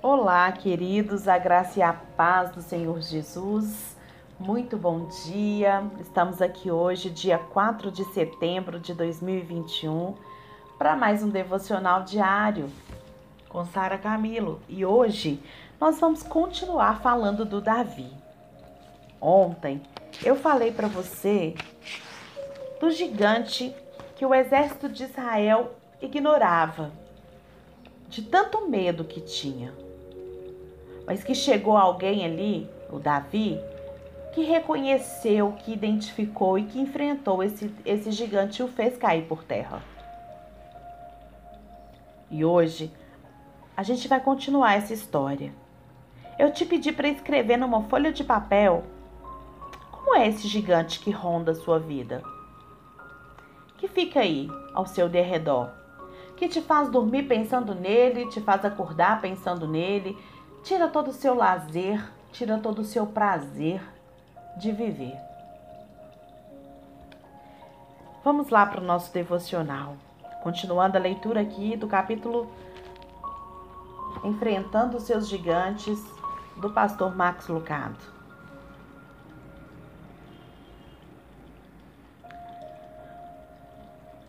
Olá, queridos, a graça e a paz do Senhor Jesus. Muito bom dia. Estamos aqui hoje, dia 4 de setembro de 2021, para mais um devocional diário com Sara Camilo. E hoje nós vamos continuar falando do Davi. Ontem eu falei para você do gigante que o exército de Israel ignorava, de tanto medo que tinha mas que chegou alguém ali, o Davi, que reconheceu, que identificou e que enfrentou esse, esse gigante e o fez cair por terra. E hoje a gente vai continuar essa história. Eu te pedi para escrever numa folha de papel como é esse gigante que ronda a sua vida, que fica aí ao seu derredor, que te faz dormir pensando nele, te faz acordar pensando nele, tira todo o seu lazer, tira todo o seu prazer de viver. Vamos lá para o nosso devocional. Continuando a leitura aqui do capítulo Enfrentando os seus gigantes, do pastor Max Lucado.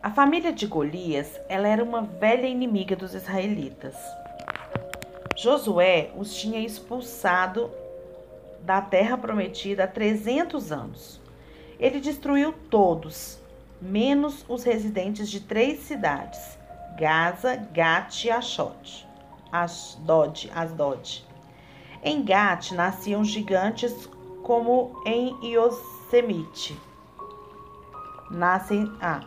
A família de Golias, ela era uma velha inimiga dos israelitas. Josué os tinha expulsado da terra prometida há 300 anos. Ele destruiu todos, menos os residentes de três cidades: Gaza, Gat e Ashot. Asdod, Asdod. Em Gat nasciam gigantes como em Yosemite. Nascem, ah,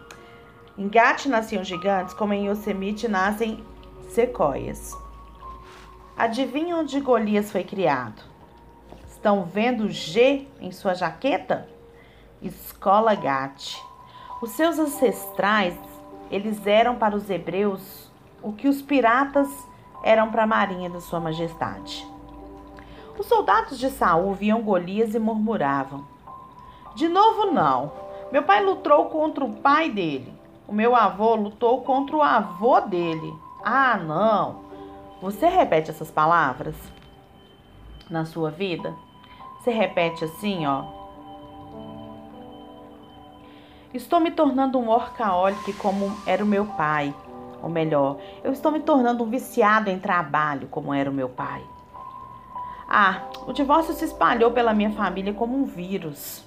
em Gat nasciam gigantes como em Yosemite nascem sequoias. Adivinha onde Golias foi criado? Estão vendo G em sua jaqueta? Escola Gat. Os seus ancestrais, eles eram para os hebreus o que os piratas eram para a marinha de sua majestade. Os soldados de Saul viam Golias e murmuravam: De novo não. Meu pai lutou contra o pai dele. O meu avô lutou contra o avô dele. Ah, não. Você repete essas palavras na sua vida? Você repete assim, ó. Estou me tornando um workaholic como era o meu pai. Ou melhor, eu estou me tornando um viciado em trabalho como era o meu pai. Ah, o divórcio se espalhou pela minha família como um vírus.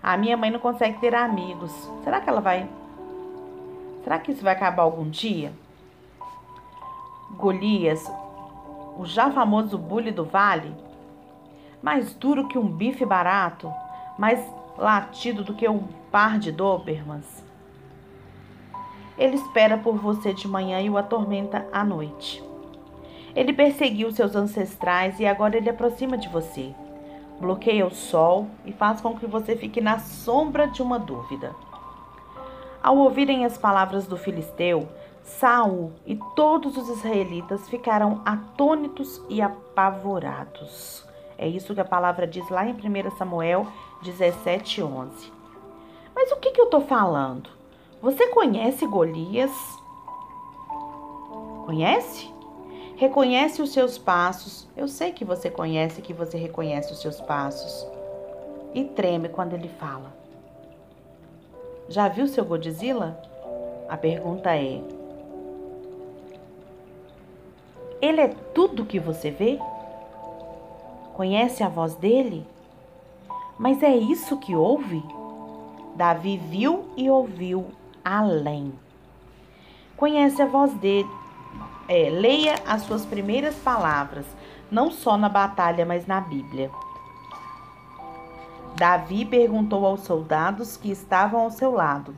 A minha mãe não consegue ter amigos. Será que ela vai. Será que isso vai acabar algum dia? Golias, o já famoso bully do vale, mais duro que um bife barato, mais latido do que um par de Dobermans. Ele espera por você de manhã e o atormenta à noite. Ele perseguiu seus ancestrais e agora ele aproxima de você. Bloqueia o sol e faz com que você fique na sombra de uma dúvida. Ao ouvirem as palavras do filisteu, Saul e todos os israelitas ficaram atônitos e apavorados. É isso que a palavra diz lá em 1 Samuel 17, 11. Mas o que, que eu estou falando? Você conhece Golias? Conhece? Reconhece os seus passos. Eu sei que você conhece, que você reconhece os seus passos. E treme quando ele fala. Já viu seu Godzilla? A pergunta é: ele é tudo que você vê? Conhece a voz dele? Mas é isso que ouve? Davi viu e ouviu além. Conhece a voz dele. É, leia as suas primeiras palavras, não só na batalha, mas na Bíblia. Davi perguntou aos soldados que estavam ao seu lado: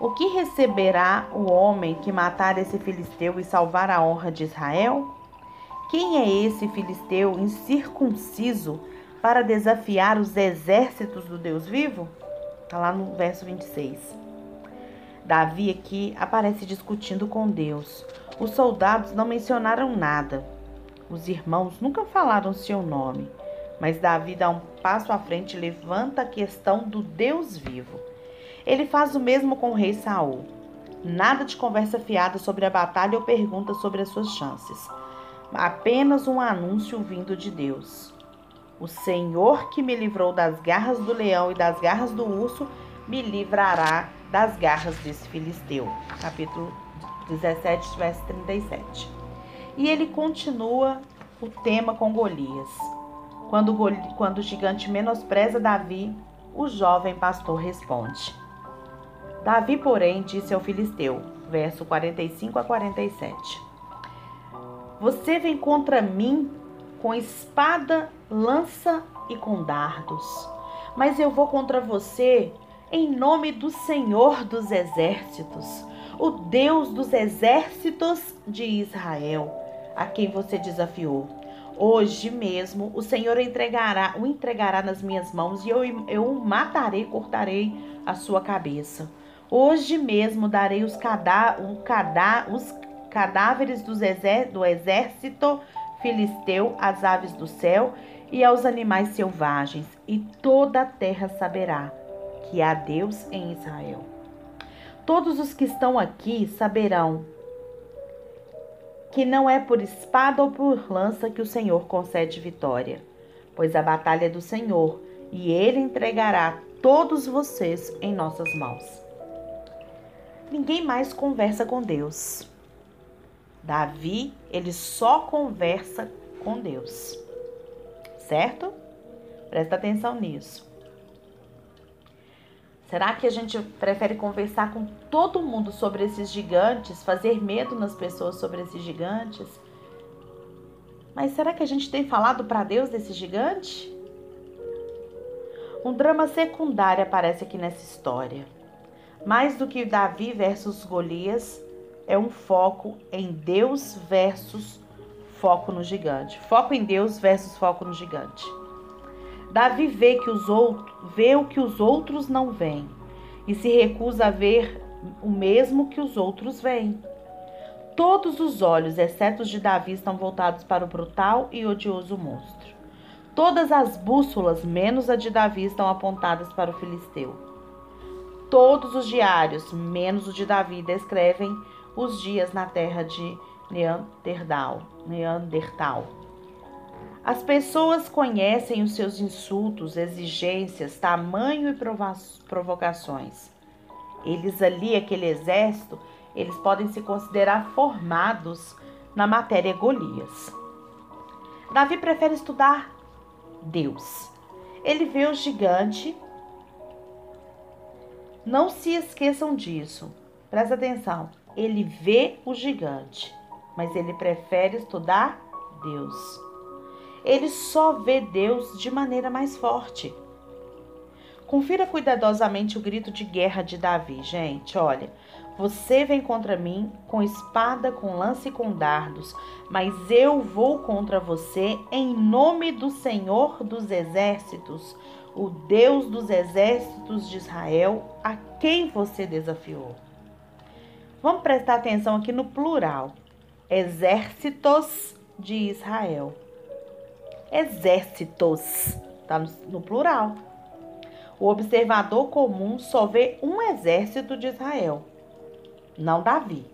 o que receberá o homem que matar esse filisteu e salvar a honra de Israel? Quem é esse filisteu incircunciso para desafiar os exércitos do Deus vivo? Está lá no verso 26. Davi aqui aparece discutindo com Deus. Os soldados não mencionaram nada. Os irmãos nunca falaram seu nome. Mas Davi dá um passo à frente e levanta a questão do Deus vivo. Ele faz o mesmo com o rei Saul. Nada de conversa fiada sobre a batalha ou pergunta sobre as suas chances. apenas um anúncio vindo de Deus. O Senhor que me livrou das garras do leão e das garras do urso, me livrará das garras desse filisteu. Capítulo 17, verso 37. E ele continua o tema com Golias. Quando, quando o gigante menospreza Davi, o jovem pastor responde. Davi, porém, disse ao filisteu, verso 45 a 47. Você vem contra mim com espada, lança e com dardos, mas eu vou contra você em nome do Senhor dos exércitos, o Deus dos exércitos de Israel, a quem você desafiou. Hoje mesmo o Senhor entregará, o entregará nas minhas mãos e eu, eu o matarei, cortarei a sua cabeça. Hoje mesmo darei os, cadá, um cadá, os cadáveres do exército filisteu às aves do céu e aos animais selvagens, e toda a terra saberá que há Deus em Israel. Todos os que estão aqui saberão que não é por espada ou por lança que o Senhor concede vitória, pois a batalha é do Senhor, e ele entregará todos vocês em nossas mãos. Ninguém mais conversa com Deus. Davi, ele só conversa com Deus. Certo? Presta atenção nisso. Será que a gente prefere conversar com todo mundo sobre esses gigantes, fazer medo nas pessoas sobre esses gigantes? Mas será que a gente tem falado para Deus desse gigante? Um drama secundário aparece aqui nessa história. Mais do que Davi versus Golias, é um foco em Deus versus foco no gigante. Foco em Deus versus foco no gigante. Davi vê, que os outros, vê o que os outros não veem e se recusa a ver o mesmo que os outros veem. Todos os olhos, exceto os de Davi, estão voltados para o brutal e odioso monstro. Todas as bússolas, menos a de Davi, estão apontadas para o filisteu. Todos os diários, menos o de Davi, descrevem os dias na terra de Neandertal. Neandertal. As pessoas conhecem os seus insultos, exigências, tamanho e provocações. Eles ali, aquele exército, eles podem se considerar formados na matéria Golias. Davi prefere estudar Deus. Ele vê o gigante. Não se esqueçam disso. Presta atenção ele vê o gigante, mas ele prefere estudar Deus. Ele só vê Deus de maneira mais forte. Confira cuidadosamente o grito de guerra de Davi, gente. Olha, você vem contra mim com espada, com lança e com dardos, mas eu vou contra você em nome do Senhor dos exércitos, o Deus dos exércitos de Israel, a quem você desafiou. Vamos prestar atenção aqui no plural. Exércitos de Israel. Exércitos, tá no, plural. O observador comum só vê um exército de Israel, não Davi.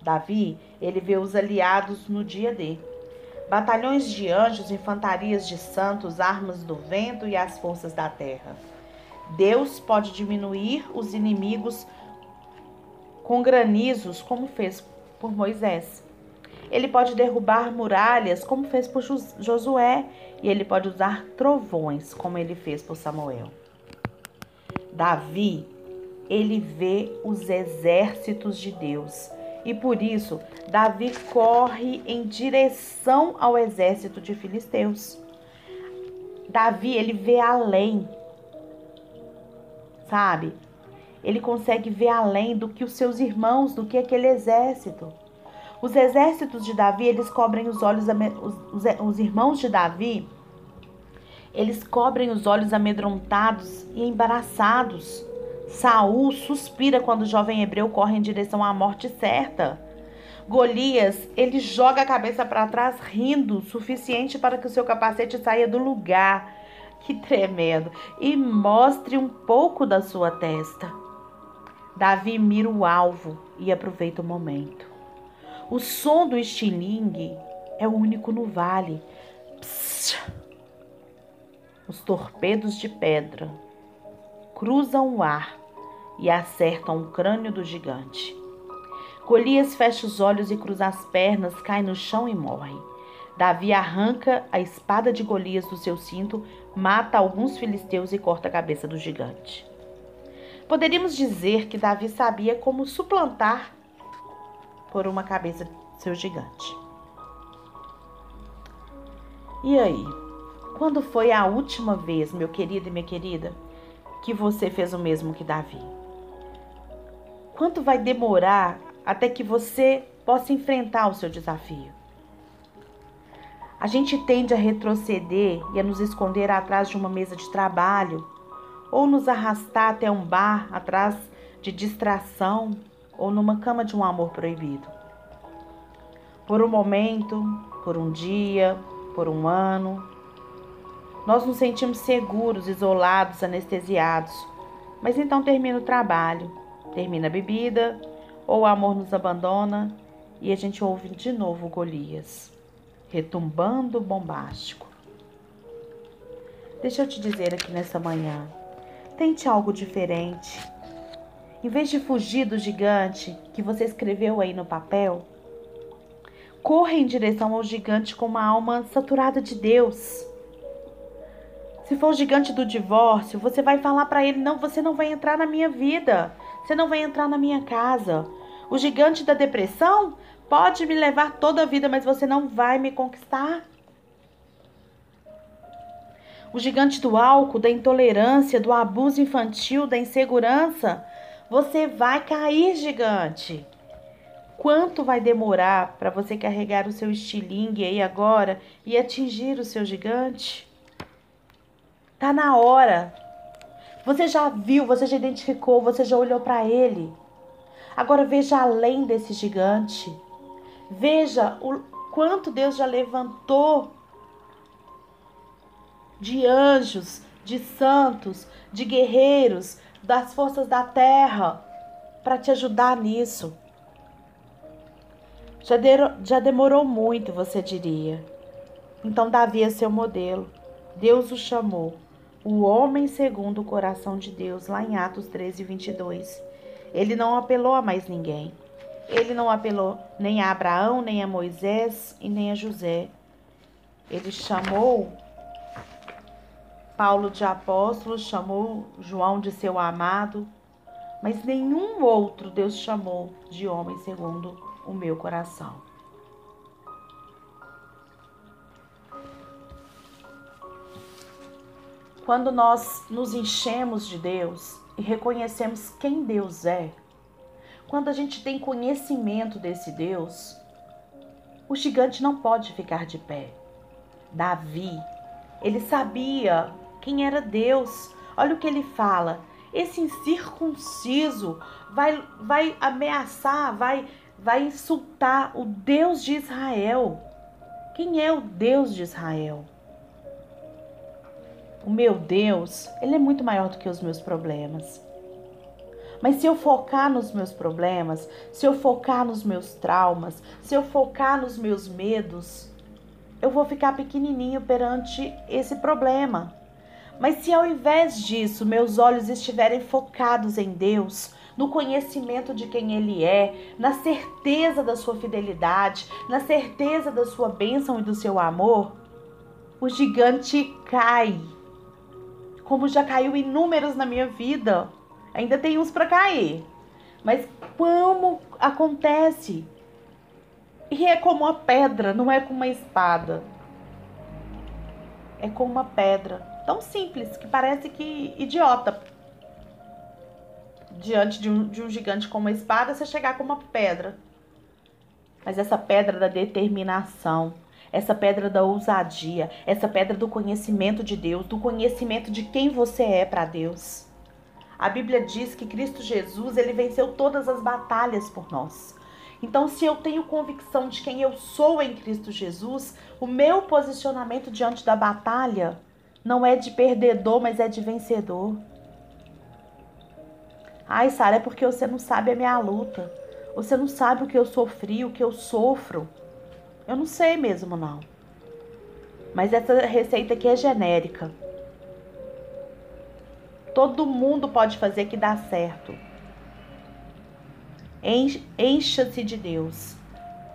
Davi, ele vê os aliados no dia D. Batalhões de anjos, infantarias de santos, armas do vento e as forças da terra. Deus pode diminuir os inimigos com granizos, como fez por Moisés. Ele pode derrubar muralhas, como fez por Josué, e ele pode usar trovões, como ele fez por Samuel. Davi, ele vê os exércitos de Deus. E por isso, Davi corre em direção ao exército de filisteus. Davi, ele vê além. Sabe? Ele consegue ver além do que os seus irmãos, do que aquele exército. Os exércitos de Davi, eles cobrem os olhos, os, os irmãos de Davi, eles cobrem os olhos amedrontados e embaraçados. Saul suspira quando o jovem hebreu corre em direção à morte certa. Golias, ele joga a cabeça para trás rindo, suficiente para que o seu capacete saia do lugar. Que tremendo! E mostre um pouco da sua testa. Davi mira o alvo e aproveita o momento. O som do estilingue É o único no vale. Psss. Os torpedos de pedra cruzam o ar e acertam o crânio do gigante. Golias fecha os olhos e cruza as pernas, cai no chão e morre. Davi arranca a espada de Golias do seu cinto, mata alguns filisteus e corta a cabeça do gigante. Poderíamos dizer que Davi sabia como suplantar por uma cabeça seu gigante. E aí? Quando foi a última vez, meu querido e minha querida, que você fez o mesmo que Davi? Quanto vai demorar até que você possa enfrentar o seu desafio? A gente tende a retroceder e a nos esconder atrás de uma mesa de trabalho, ou nos arrastar até um bar atrás de distração, ou numa cama de um amor proibido. Por um momento, por um dia, por um ano, nós nos sentimos seguros, isolados, anestesiados. Mas então termina o trabalho, termina a bebida, ou o amor nos abandona e a gente ouve de novo Golias retumbando bombástico. Deixa eu te dizer aqui nessa manhã, tente algo diferente. Em vez de fugir do gigante que você escreveu aí no papel, corra em direção ao gigante com uma alma saturada de Deus. Se for o gigante do divórcio, você vai falar para ele: não, você não vai entrar na minha vida, você não vai entrar na minha casa. O gigante da depressão, pode me levar toda a vida, mas você não vai me conquistar. O gigante do álcool, da intolerância, do abuso infantil, da insegurança, você vai cair, gigante. Quanto vai demorar para você carregar o seu estilingue aí agora e atingir o seu gigante? Tá na hora. Você já viu, você já identificou, você já olhou para ele. Agora veja além desse gigante. Veja o quanto Deus já levantou de anjos, de santos, de guerreiros, das forças da terra para te ajudar nisso. Já, de, já demorou muito, você diria. Então, Davi é seu modelo. Deus o chamou. O homem segundo o coração de Deus, lá em Atos 13, 22. Ele não apelou a mais ninguém. Ele não apelou nem a Abraão, nem a Moisés e nem a José. Ele chamou Paulo de apóstolo, chamou João de seu amado, mas nenhum outro Deus chamou de homem segundo o meu coração. Quando nós nos enchemos de Deus e reconhecemos quem Deus é, quando a gente tem conhecimento desse Deus, o gigante não pode ficar de pé. Davi, ele sabia quem era Deus. Olha o que ele fala. Esse incircunciso vai, vai ameaçar, vai, vai insultar o Deus de Israel. Quem é o Deus de Israel? O meu Deus, ele é muito maior do que os meus problemas. Mas se eu focar nos meus problemas, se eu focar nos meus traumas, se eu focar nos meus medos, eu vou ficar pequenininho perante esse problema. Mas se ao invés disso meus olhos estiverem focados em Deus, no conhecimento de quem Ele é, na certeza da sua fidelidade, na certeza da sua bênção e do seu amor, o gigante cai. Como já caiu inúmeros na minha vida. Ainda tem uns para cair. Mas como acontece? E é como uma pedra, não é com uma espada. É com uma pedra. Tão simples que parece que idiota. Diante de um, de um gigante com uma espada, você chegar com uma pedra. Mas essa pedra da determinação, essa pedra da ousadia, essa pedra do conhecimento de Deus, do conhecimento de quem você é para Deus. A Bíblia diz que Cristo Jesus, ele venceu todas as batalhas por nós. Então, se eu tenho convicção de quem eu sou em Cristo Jesus, o meu posicionamento diante da batalha não é de perdedor, mas é de vencedor. Ai, Sara, é porque você não sabe a minha luta. Você não sabe o que eu sofri, o que eu sofro. Eu não sei mesmo, não. Mas essa receita aqui é genérica. Todo mundo pode fazer que dá certo. Encha-se de Deus.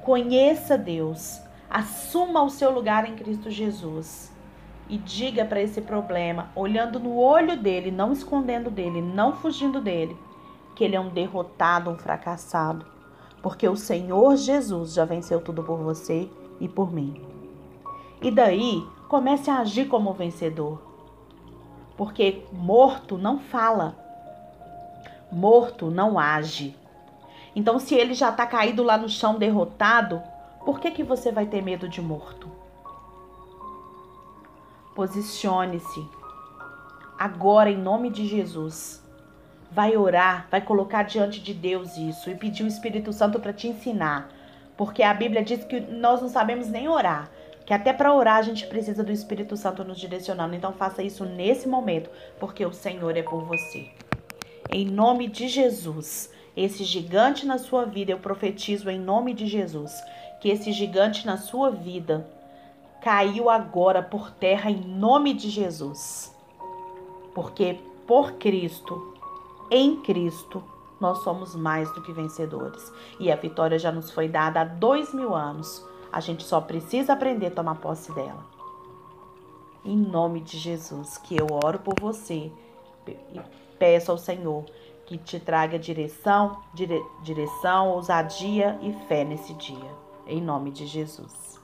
Conheça Deus. Assuma o seu lugar em Cristo Jesus. E diga para esse problema, olhando no olho dele, não escondendo dele, não fugindo dele, que ele é um derrotado, um fracassado. Porque o Senhor Jesus já venceu tudo por você e por mim. E daí, comece a agir como vencedor. Porque morto não fala, morto não age. Então, se ele já está caído lá no chão derrotado, por que, que você vai ter medo de morto? Posicione-se agora em nome de Jesus. Vai orar, vai colocar diante de Deus isso e pedir o Espírito Santo para te ensinar. Porque a Bíblia diz que nós não sabemos nem orar que até para orar a gente precisa do Espírito Santo nos direcionando. Então faça isso nesse momento, porque o Senhor é por você. Em nome de Jesus, esse gigante na sua vida, eu profetizo em nome de Jesus, que esse gigante na sua vida caiu agora por terra em nome de Jesus. Porque por Cristo, em Cristo, nós somos mais do que vencedores. E a vitória já nos foi dada há dois mil anos a gente só precisa aprender a tomar posse dela. Em nome de Jesus, que eu oro por você e peço ao Senhor que te traga direção, dire, direção, ousadia e fé nesse dia. Em nome de Jesus.